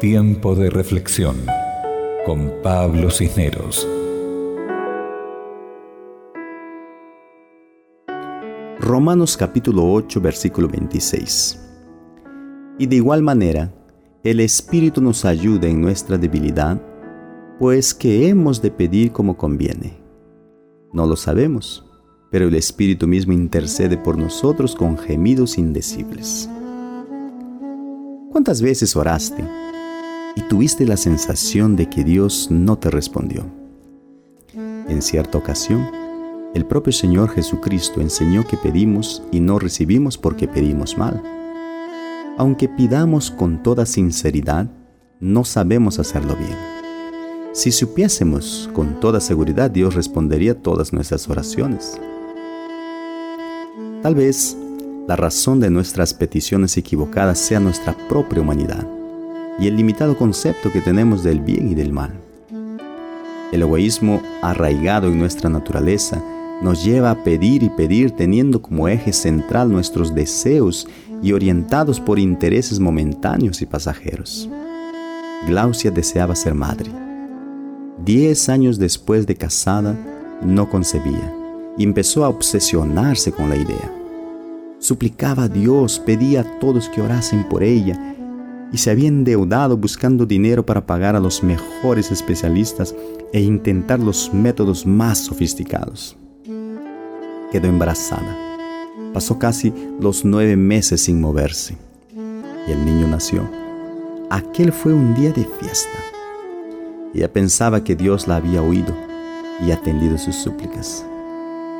Tiempo de reflexión con Pablo Cisneros. Romanos capítulo 8 versículo 26. Y de igual manera, el Espíritu nos ayuda en nuestra debilidad, pues que hemos de pedir como conviene. No lo sabemos, pero el Espíritu mismo intercede por nosotros con gemidos indecibles. ¿Cuántas veces oraste y tuviste la sensación de que Dios no te respondió? En cierta ocasión, el propio Señor Jesucristo enseñó que pedimos y no recibimos porque pedimos mal. Aunque pidamos con toda sinceridad, no sabemos hacerlo bien. Si supiésemos con toda seguridad, Dios respondería todas nuestras oraciones. Tal vez la razón de nuestras peticiones equivocadas sea nuestra propia humanidad y el limitado concepto que tenemos del bien y del mal. El egoísmo arraigado en nuestra naturaleza nos lleva a pedir y pedir teniendo como eje central nuestros deseos y orientados por intereses momentáneos y pasajeros. Glaucia deseaba ser madre. Diez años después de casada, no concebía y empezó a obsesionarse con la idea. Suplicaba a Dios, pedía a todos que orasen por ella y se había endeudado buscando dinero para pagar a los mejores especialistas e intentar los métodos más sofisticados. Quedó embarazada. Pasó casi los nueve meses sin moverse y el niño nació. Aquel fue un día de fiesta. Ella pensaba que Dios la había oído y atendido sus súplicas.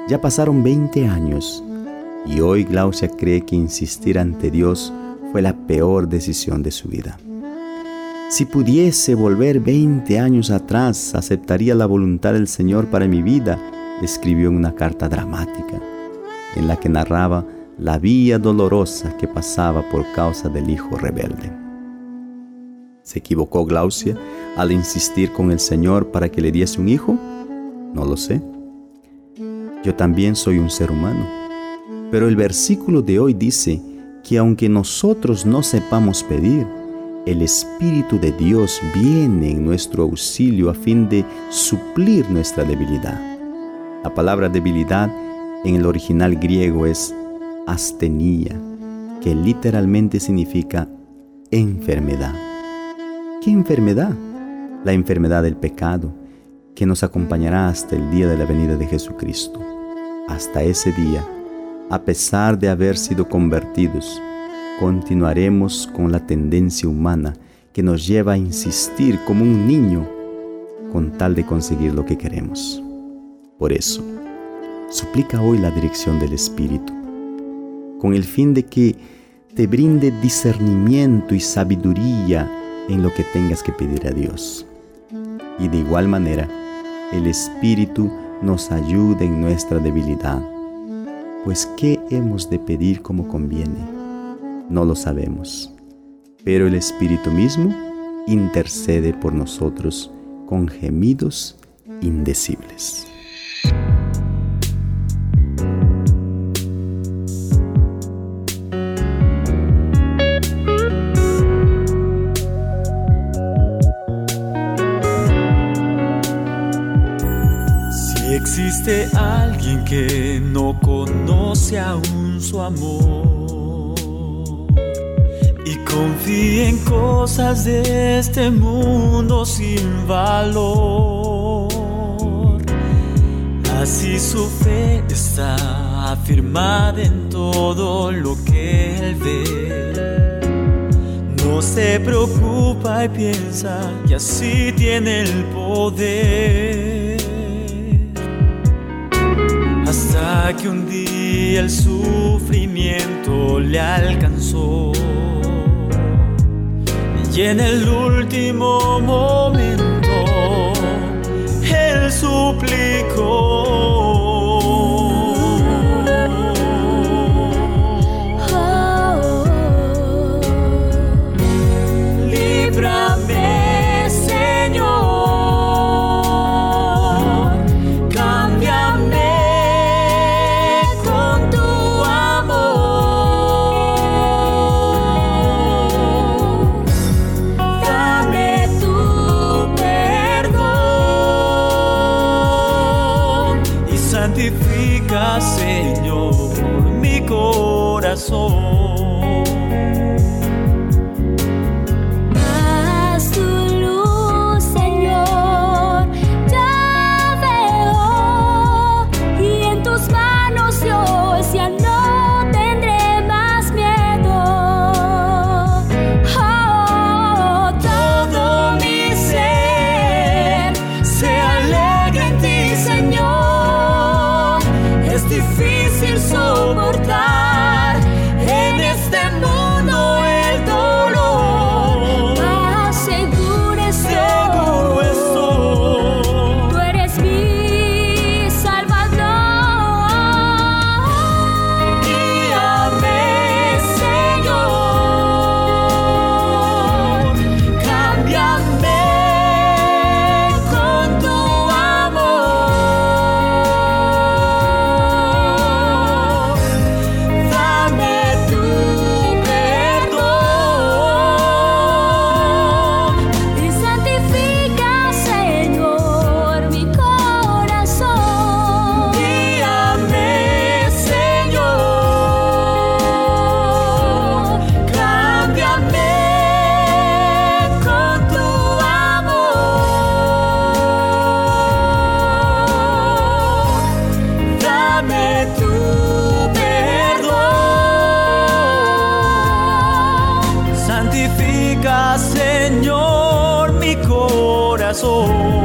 Ya pasaron 20 años y hoy Glaucia cree que insistir ante Dios fue la peor decisión de su vida. Si pudiese volver 20 años atrás, aceptaría la voluntad del Señor para mi vida, escribió en una carta dramática, en la que narraba la vía dolorosa que pasaba por causa del hijo rebelde. ¿Se equivocó Glaucia al insistir con el Señor para que le diese un hijo? No lo sé. Yo también soy un ser humano. Pero el versículo de hoy dice que aunque nosotros no sepamos pedir, el Espíritu de Dios viene en nuestro auxilio a fin de suplir nuestra debilidad. La palabra debilidad en el original griego es astenia, que literalmente significa enfermedad. ¿Qué enfermedad? La enfermedad del pecado, que nos acompañará hasta el día de la venida de Jesucristo hasta ese día, a pesar de haber sido convertidos, continuaremos con la tendencia humana que nos lleva a insistir como un niño con tal de conseguir lo que queremos. Por eso, suplica hoy la dirección del Espíritu, con el fin de que te brinde discernimiento y sabiduría en lo que tengas que pedir a Dios. Y de igual manera, el Espíritu nos ayude en nuestra debilidad. Pues ¿qué hemos de pedir como conviene? No lo sabemos, pero el Espíritu mismo intercede por nosotros con gemidos indecibles. Existe alguien que no conoce aún su amor y confía en cosas de este mundo sin valor. Así su fe está afirmada en todo lo que él ve. No se preocupa y piensa que así tiene el poder que un día el sufrimiento le alcanzó. Y en el último santifica,